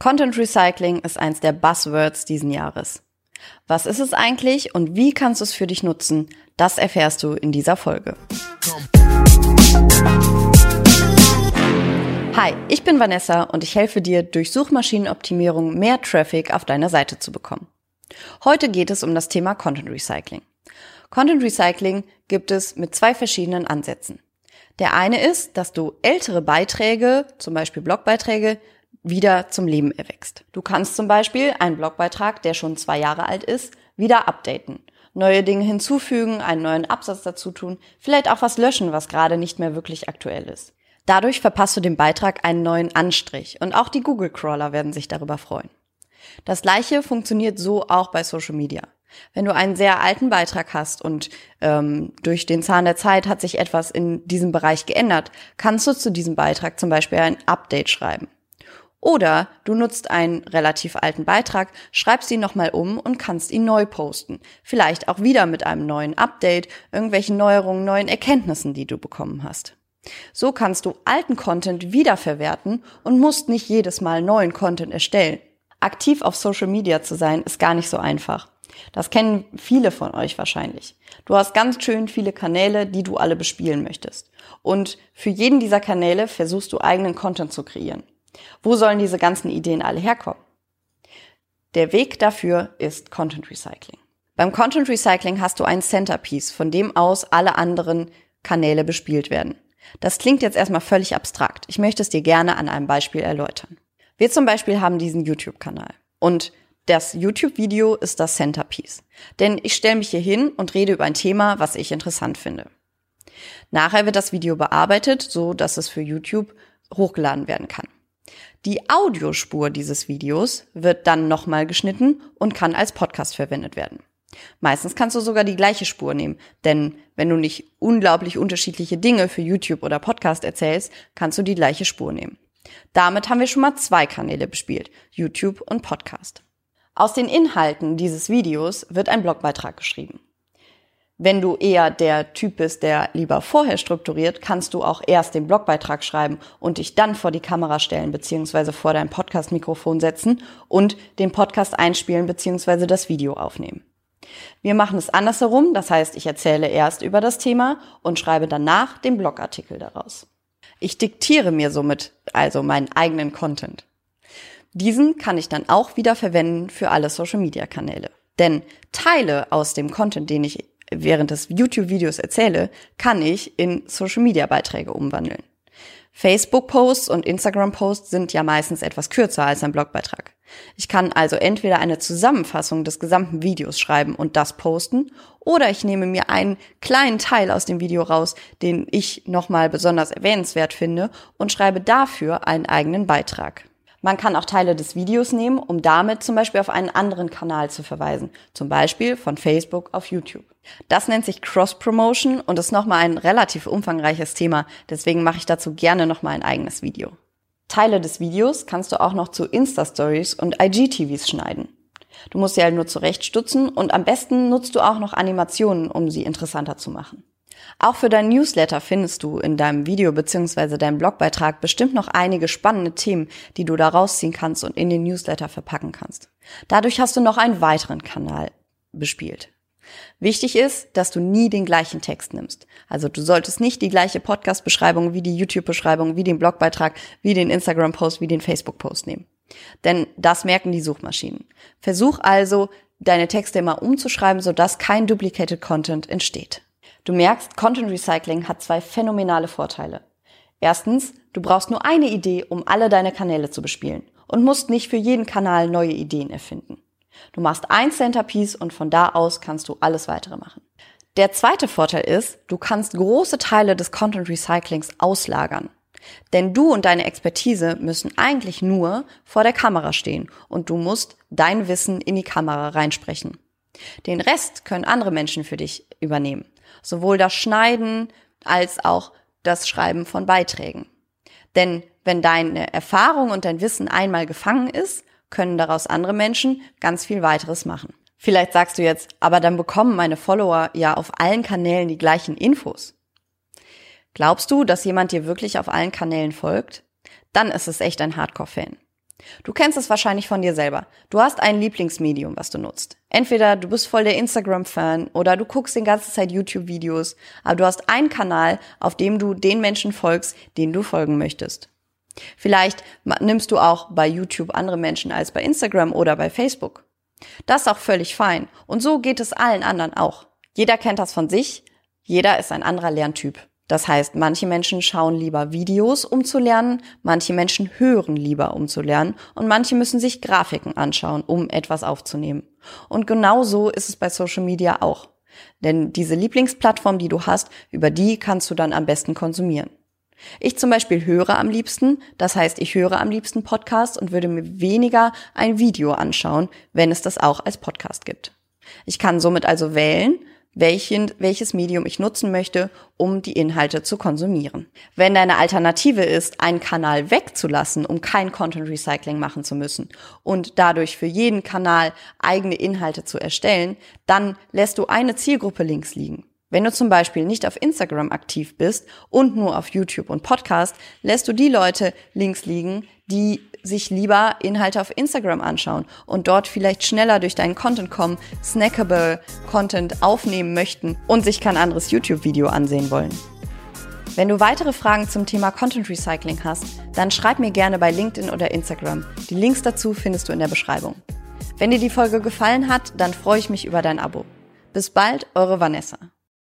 Content Recycling ist eins der Buzzwords diesen Jahres. Was ist es eigentlich und wie kannst du es für dich nutzen? Das erfährst du in dieser Folge. Hi, ich bin Vanessa und ich helfe dir, durch Suchmaschinenoptimierung mehr Traffic auf deiner Seite zu bekommen. Heute geht es um das Thema Content Recycling. Content Recycling gibt es mit zwei verschiedenen Ansätzen. Der eine ist, dass du ältere Beiträge, zum Beispiel Blogbeiträge, wieder zum Leben erwächst. Du kannst zum Beispiel einen Blogbeitrag, der schon zwei Jahre alt ist, wieder updaten, neue Dinge hinzufügen, einen neuen Absatz dazu tun, vielleicht auch was löschen, was gerade nicht mehr wirklich aktuell ist. Dadurch verpasst du dem Beitrag einen neuen Anstrich und auch die Google-Crawler werden sich darüber freuen. Das gleiche funktioniert so auch bei Social Media. Wenn du einen sehr alten Beitrag hast und ähm, durch den Zahn der Zeit hat sich etwas in diesem Bereich geändert, kannst du zu diesem Beitrag zum Beispiel ein Update schreiben. Oder du nutzt einen relativ alten Beitrag, schreibst ihn nochmal um und kannst ihn neu posten. Vielleicht auch wieder mit einem neuen Update, irgendwelchen Neuerungen, neuen Erkenntnissen, die du bekommen hast. So kannst du alten Content wiederverwerten und musst nicht jedes Mal neuen Content erstellen. Aktiv auf Social Media zu sein, ist gar nicht so einfach. Das kennen viele von euch wahrscheinlich. Du hast ganz schön viele Kanäle, die du alle bespielen möchtest. Und für jeden dieser Kanäle versuchst du eigenen Content zu kreieren. Wo sollen diese ganzen Ideen alle herkommen? Der Weg dafür ist Content Recycling. Beim Content Recycling hast du ein Centerpiece, von dem aus alle anderen Kanäle bespielt werden. Das klingt jetzt erstmal völlig abstrakt. Ich möchte es dir gerne an einem Beispiel erläutern. Wir zum Beispiel haben diesen YouTube-Kanal. Und das YouTube-Video ist das Centerpiece. Denn ich stelle mich hier hin und rede über ein Thema, was ich interessant finde. Nachher wird das Video bearbeitet, so dass es für YouTube hochgeladen werden kann. Die Audiospur dieses Videos wird dann nochmal geschnitten und kann als Podcast verwendet werden. Meistens kannst du sogar die gleiche Spur nehmen, denn wenn du nicht unglaublich unterschiedliche Dinge für YouTube oder Podcast erzählst, kannst du die gleiche Spur nehmen. Damit haben wir schon mal zwei Kanäle bespielt, YouTube und Podcast. Aus den Inhalten dieses Videos wird ein Blogbeitrag geschrieben. Wenn du eher der Typ bist, der lieber vorher strukturiert, kannst du auch erst den Blogbeitrag schreiben und dich dann vor die Kamera stellen bzw. vor dein Podcast-Mikrofon setzen und den Podcast einspielen bzw. das Video aufnehmen. Wir machen es andersherum, das heißt, ich erzähle erst über das Thema und schreibe danach den Blogartikel daraus. Ich diktiere mir somit also meinen eigenen Content. Diesen kann ich dann auch wieder verwenden für alle Social-Media-Kanäle. Denn Teile aus dem Content, den ich während des YouTube-Videos erzähle, kann ich in Social-Media-Beiträge umwandeln. Facebook-Posts und Instagram-Posts sind ja meistens etwas kürzer als ein Blogbeitrag. Ich kann also entweder eine Zusammenfassung des gesamten Videos schreiben und das posten, oder ich nehme mir einen kleinen Teil aus dem Video raus, den ich nochmal besonders erwähnenswert finde, und schreibe dafür einen eigenen Beitrag. Man kann auch Teile des Videos nehmen, um damit zum Beispiel auf einen anderen Kanal zu verweisen, zum Beispiel von Facebook auf YouTube. Das nennt sich Cross-Promotion und ist nochmal ein relativ umfangreiches Thema, deswegen mache ich dazu gerne nochmal ein eigenes Video. Teile des Videos kannst du auch noch zu Insta-Stories und IGTVs schneiden. Du musst sie halt nur zurechtstutzen und am besten nutzt du auch noch Animationen, um sie interessanter zu machen. Auch für dein Newsletter findest du in deinem Video bzw. deinem Blogbeitrag bestimmt noch einige spannende Themen, die du da rausziehen kannst und in den Newsletter verpacken kannst. Dadurch hast du noch einen weiteren Kanal bespielt. Wichtig ist, dass du nie den gleichen Text nimmst. Also du solltest nicht die gleiche Podcast-Beschreibung wie die YouTube-Beschreibung, wie den Blogbeitrag, wie den Instagram-Post, wie den Facebook-Post nehmen. Denn das merken die Suchmaschinen. Versuch also, deine Texte immer umzuschreiben, sodass kein Duplicated Content entsteht. Du merkst, Content Recycling hat zwei phänomenale Vorteile. Erstens, du brauchst nur eine Idee, um alle deine Kanäle zu bespielen und musst nicht für jeden Kanal neue Ideen erfinden. Du machst ein Centerpiece und von da aus kannst du alles weitere machen. Der zweite Vorteil ist, du kannst große Teile des Content Recyclings auslagern. Denn du und deine Expertise müssen eigentlich nur vor der Kamera stehen und du musst dein Wissen in die Kamera reinsprechen. Den Rest können andere Menschen für dich übernehmen. Sowohl das Schneiden als auch das Schreiben von Beiträgen. Denn wenn deine Erfahrung und dein Wissen einmal gefangen ist, können daraus andere Menschen ganz viel weiteres machen. Vielleicht sagst du jetzt, aber dann bekommen meine Follower ja auf allen Kanälen die gleichen Infos. Glaubst du, dass jemand dir wirklich auf allen Kanälen folgt? Dann ist es echt ein Hardcore-Fan. Du kennst es wahrscheinlich von dir selber. Du hast ein Lieblingsmedium, was du nutzt. Entweder du bist voll der Instagram-Fan oder du guckst den ganzen Zeit YouTube-Videos, aber du hast einen Kanal, auf dem du den Menschen folgst, denen du folgen möchtest. Vielleicht nimmst du auch bei YouTube andere Menschen als bei Instagram oder bei Facebook. Das ist auch völlig fein. Und so geht es allen anderen auch. Jeder kennt das von sich. Jeder ist ein anderer Lerntyp. Das heißt, manche Menschen schauen lieber Videos, um zu lernen, manche Menschen hören lieber, um zu lernen und manche müssen sich Grafiken anschauen, um etwas aufzunehmen. Und genau so ist es bei Social Media auch. Denn diese Lieblingsplattform, die du hast, über die kannst du dann am besten konsumieren. Ich zum Beispiel höre am liebsten, das heißt, ich höre am liebsten Podcasts und würde mir weniger ein Video anschauen, wenn es das auch als Podcast gibt. Ich kann somit also wählen, welchen, welches Medium ich nutzen möchte, um die Inhalte zu konsumieren. Wenn deine Alternative ist, einen Kanal wegzulassen, um kein Content Recycling machen zu müssen und dadurch für jeden Kanal eigene Inhalte zu erstellen, dann lässt du eine Zielgruppe links liegen. Wenn du zum Beispiel nicht auf Instagram aktiv bist und nur auf YouTube und Podcast, lässt du die Leute links liegen, die sich lieber Inhalte auf Instagram anschauen und dort vielleicht schneller durch deinen Content kommen, snackable Content aufnehmen möchten und sich kein anderes YouTube-Video ansehen wollen. Wenn du weitere Fragen zum Thema Content Recycling hast, dann schreib mir gerne bei LinkedIn oder Instagram. Die Links dazu findest du in der Beschreibung. Wenn dir die Folge gefallen hat, dann freue ich mich über dein Abo. Bis bald, eure Vanessa.